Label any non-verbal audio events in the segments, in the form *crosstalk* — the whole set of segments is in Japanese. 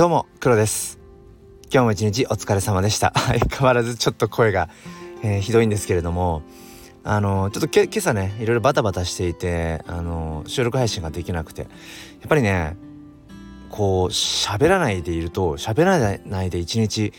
どうも黒です。今日も一日お疲れ様でした。*laughs* 相変わらずちょっと声が、えー、ひどいんですけれどもあのちょっとけ今朝ねいろいろバタバタしていてあの収録配信ができなくてやっぱりねこう喋らないでいると喋らないで一日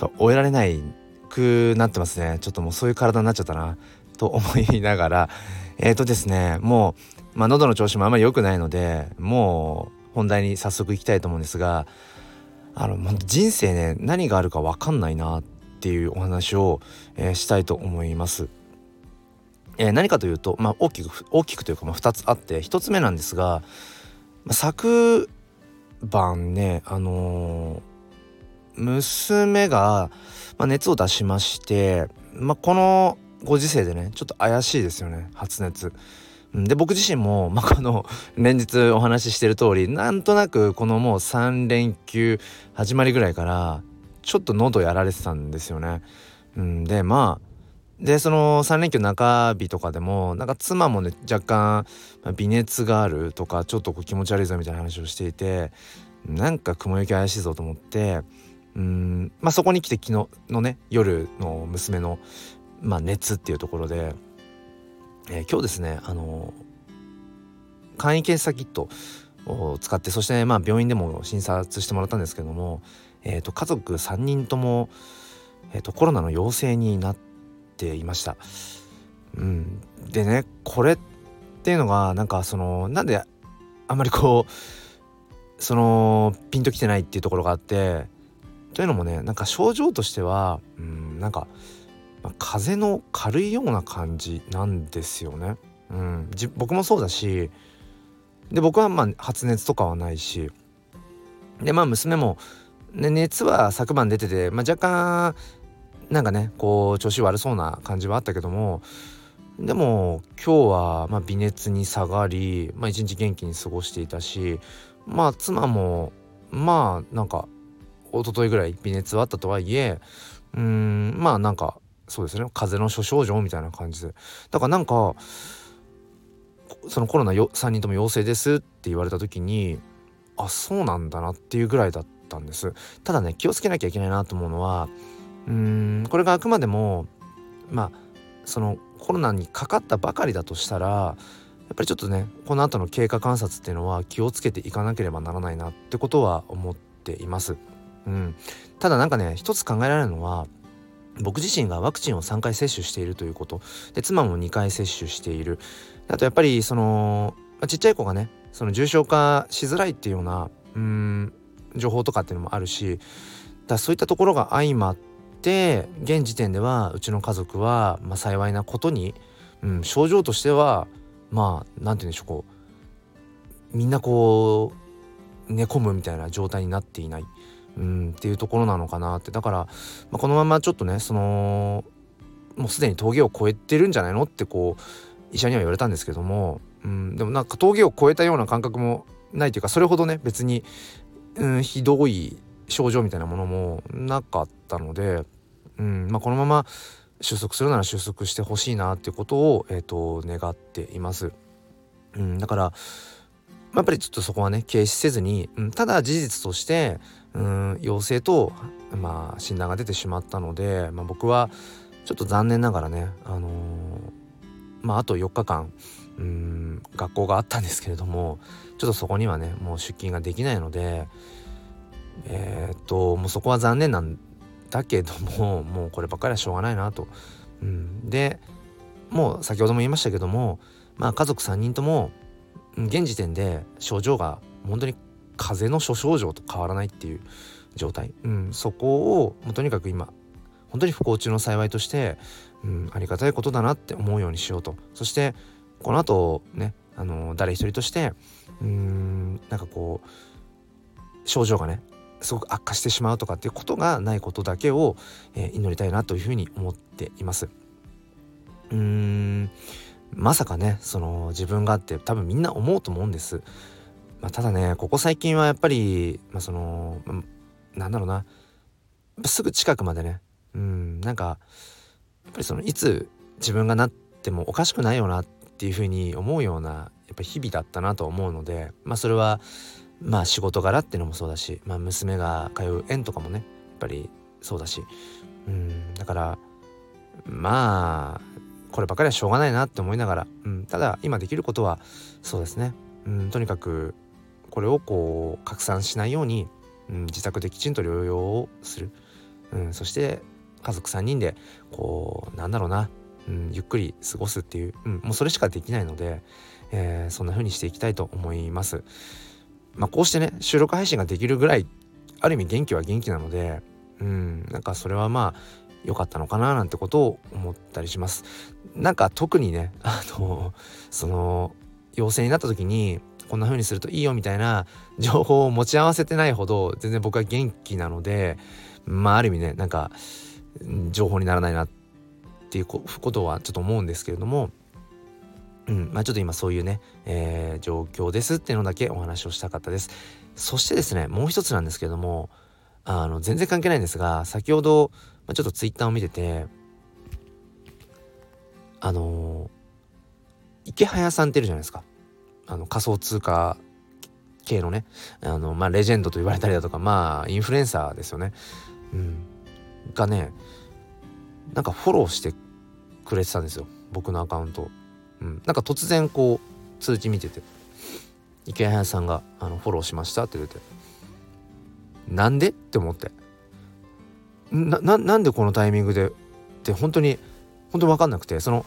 やっぱ終えられないくなってますね。ちょっともうそういう体になっちゃったなと思いながらえっ、ー、とですねもう、まあ、喉の調子もあんまり良くないのでもう本題に早速いきたいと思うんですがあの人生ね何があるか分かんないなっていうお話を、えー、したいと思います。えー、何かというと、まあ、大きく大きくというか、まあ、2つあって1つ目なんですが、まあ、昨晩ねあのー、娘が、まあ、熱を出しまして、まあ、このご時世でねちょっと怪しいですよね発熱。で僕自身も、まあ、この連日お話ししてる通りなんとなくこのもう3連休始まりぐらいからちょっと喉やられてたんですよね。うん、でまあでその3連休中日とかでもなんか妻もね若干、微熱があるとかちょっとこう気持ち悪いぞみたいな話をしていてなんか雲行き怪しいぞと思ってうん。まあそこに来て昨日のね夜の娘の、まあ、熱っていうところでえー、今日ですねあの簡易検査キットを使ってそして、まあ、病院でも診察してもらったんですけども、えーと、家族3人とも、えーと、コロナの陽性になっていました。うん、でねこれっていうのがなんかそのなんであんまりこうそのピンときてないっていうところがあってというのもねなんか症状としては、うん、なんか、風の軽いような感じなんですよね。うん、僕もそうだしで僕はまあ発熱とかはないしでまあ娘も、ね、熱は昨晩出てて、まあ、若干なんかねこう調子悪そうな感じはあったけどもでも今日はまあ微熱に下がり、まあ、一日元気に過ごしていたしまあ妻もまあなんか一昨日ぐらい微熱はあったとはいえうんまあなんかそうですね。風邪の諸症状みたいな感じで。だからなんかそのコロナよ3人とも陽性ですって言われた時にあそうなんだなっていうぐらいだったんです。ただね気をつけなきゃいけないなと思うのはうーんこれがあくまでもまあそのコロナにかかったばかりだとしたらやっぱりちょっとねこの後の経過観察っていうのは気をつけていかなければならないなってことは思っています。うん、ただなんかね一つ考えられるのは僕自身がワクチンを3回接種しているということで妻も2回接種しているあとやっぱりそのまあちっちゃい子がねその重症化しづらいっていうようなうん情報とかっていうのもあるしだそういったところが相まって現時点ではうちの家族は、まあ、幸いなことに、うん、症状としてはまあ何て言うんでしょうこうみんなこう寝込むみたいな状態になっていない。うんっていうところなのかなってだから、まあ、このままちょっとねそのもうすでに峠を越えてるんじゃないのってこう医者には言われたんですけども、うん、でもなんか峠を越えたような感覚もないというかそれほどね別に、うん、ひどい症状みたいなものもなかったので、うんまあ、このまま収束するなら収束してほしいなっていうことを、えーと、願っています。うん、だからやっぱりちょっとそこはね軽視せずに、うん、ただ事実としてうん陽性と、まあ、診断が出てしまったので、まあ、僕はちょっと残念ながらね、あのー、まあ、あと4日間うん学校があったんですけれどもちょっとそこにはねもう出勤ができないのでえー、っともうそこは残念なんだけどももうこればっかりはしょうがないなと。うん、でもう先ほども言いましたけども、まあ、家族3人とも現時点で症状が本当に風邪の諸症状と変わらないっていう状態、うん、そこをもうとにかく今本当に不幸中の幸いとして、うん、ありがたいことだなって思うようにしようと。そしてこの後ねあの誰一人としてうんなんかこう症状がねすごく悪化してしまうとかっていうことがないことだけを、えー、祈りたいなというふうに思っています。うーん。まさかねその自分がって多分みんな思うと思うんです。まあ、ただねここ最近はやっぱり、まあ、その、ま、なんだろうな。すぐ近くまでね。うんなんかやっぱりそのいつ自分がなってもおかしくないよなっていうふうに思うようなやっぱ日々だったなと思うのでまあそれはまあ仕事柄っていうのもそうだし、まあ、娘が通う園とかもねやっぱりそうだし。うんだからまあこればかりはしょうがないなって思いながら、うん、ただ今できることはそうですね、うん、とにかくこれをこう拡散しないように、うん、自宅できちんと療養をする、うん、そして家族3人でこうなんだろうな、うん、ゆっくり過ごすっていう、うん、もうそれしかできないので、えー、そんな風にしていきたいと思います。まあ、こうしてね収録配信ができるぐらいある意味元気は元気なのでうんなんかそれはまあ良かったのかななんてことを思ったりします。なんか特にね *laughs* あのその陽性になった時にこんな風にするといいよみたいな情報を持ち合わせてないほど全然僕は元気なのでまあある意味ねなんか情報にならないなっていうことはちょっと思うんですけれどもうんまあ、ちょっと今そういうね、えー、状況ですっていうのだけお話をしたかったです。そしてですねもう一つなんですけれどもあの全然関係ないんですが先ほど、まあ、ちょっとツイッターを見ててあのー、池早さんっているじゃないですか。あの仮想通貨系のね。あの、まあ、レジェンドと言われたりだとかまあインフルエンサーですよね、うん、がねなんかフォローしてくれてたんですよ。僕のアカウントうん、なんか突然こう通知見てて。池谷さんがあのフォローしましたって言って。なんで？って思って。ななんでこのタイミングでって本当に本当に分かんなくてその、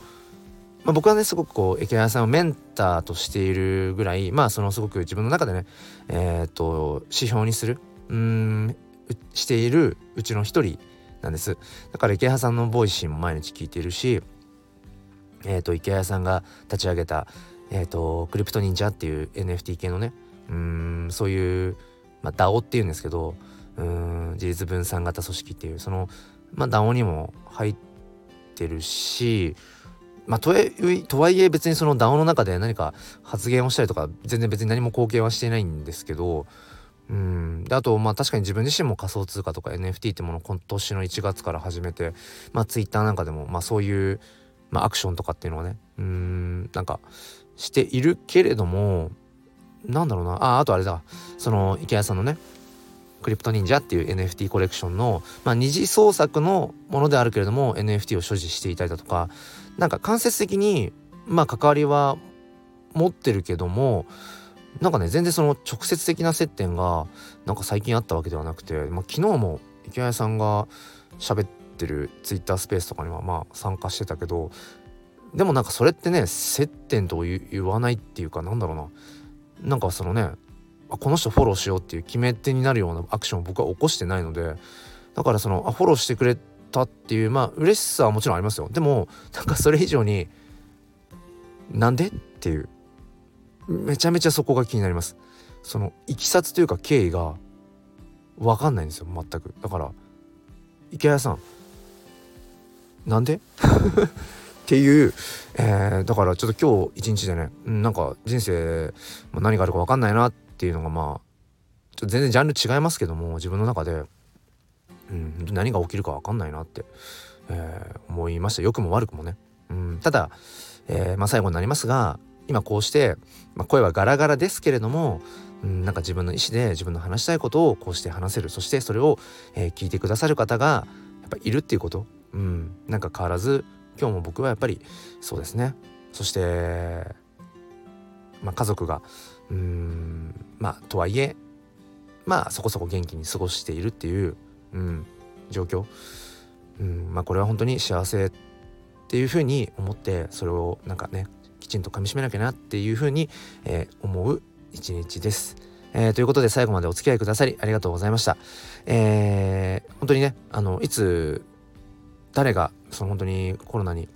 まあ、僕はねすごくこう池谷さんをメンターとしているぐらいまあそのすごく自分の中でねえー、と指標にするうんしているうちの一人なんです。だから池谷さんのボイシーも毎日聞いているしえーと、池谷さんが立ち上げた、えーと、クリプト忍者っていう NFT 系のねうんそういう、まあ、DAO っていうんですけどうん自立分散型組織っていうその、まあ、DAO にも入ってるしまあ、ととはいえ別にその DAO の中で何か発言をしたりとか全然別に何も貢献はしてないんですけどうんであとまあ確かに自分自身も仮想通貨とか NFT ってものを今年の1月から始めてまあ Twitter なんかでもまあそういうまあ、アクションとかっていうのはねうんなんかしているけれどもなんだろうな。ああとあれだ。その池谷さんのねクリプト忍者っていう NFT コレクションの、まあ、二次創作のものであるけれども NFT を所持していたりだとかなんか間接的にまあ関わりは持ってるけどもなんかね全然その直接的な接点がなんか最近あったわけではなくて、まあ、昨日も池谷さんが喋ってってるツイッタースペースとかにはまあ参加してたけどでもなんかそれってね接点と言わないっていうかなんだろうな。なんかそのねこの人フォローしようっていう決め手になるようなアクションを僕は起こしてないのでだからそのあフォローしてくれたっていうまあ嬉しさはもちろんありますよ。でもなんかそれ以上になんでっていう。めちゃめちゃそこが気になります。そのいきさつというか経緯が分かんないんですよ全く。だから池谷さんなんで？*laughs* っていう、えー、だからちょっと今日一日でねなんか人生何があるか分かんないなってっていうのがまあちょっと全然ジャンル違いますけども自分の中で、うん、何が起きるか分かんないなって、えー、思いました。良くも悪くもね、うん、ただ、えー、まあ、最後になりますが今こうして、まあ、声はガラガラですけれども、うん、なんか自分の意思で自分の話したいことをこうして話せる。そしてそれを、えー、聞いてくださる方がやっぱいるっていうこと。うん、なんか変わらず今日も僕はやっぱりそうですね。そして、まあ、家族がうんまあとはいえまあそこそこ元気に過ごしているっていう、うん、状況、うんまあ、これは本当に幸せっていうふうに思ってそれをなんかねきちんとかみしめなきゃなっていうふうに、えー、思う一日です。えー、ということで最後までお付き合いくださりありがとうございました。えー、本当にねあのいつ誰がその本当にコロナに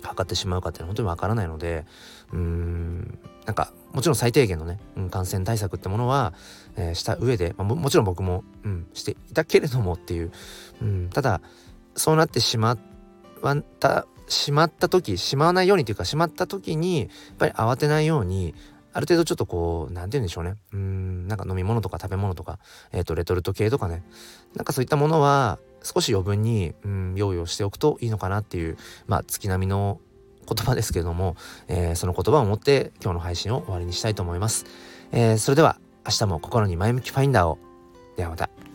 かかってしまうかっていうのは本当にわからないのでうーんなんかもちろん最低限のね、うん、感染対策ってものは、えー、した上で、まあ、ももちろん僕も、うん、していたけれどもっていう、うん、ただそうなってしまったしまった時しまわないようにというかしまった時にやっぱり慌てないようにある程度ちょっとこう何て言うんでしょうね。うんなんか飲み物とか食べ物とか、えーとレトルト系とかね。なんかそういったものは少し余分に、うん、用意をしておくといいのかなっていう、まあ、月並みの言葉ですけれども、えー、その言葉を持って今日の配信を終わりにしたいと思います。えー、それでは明、日も心に前向きファインダーをではまた。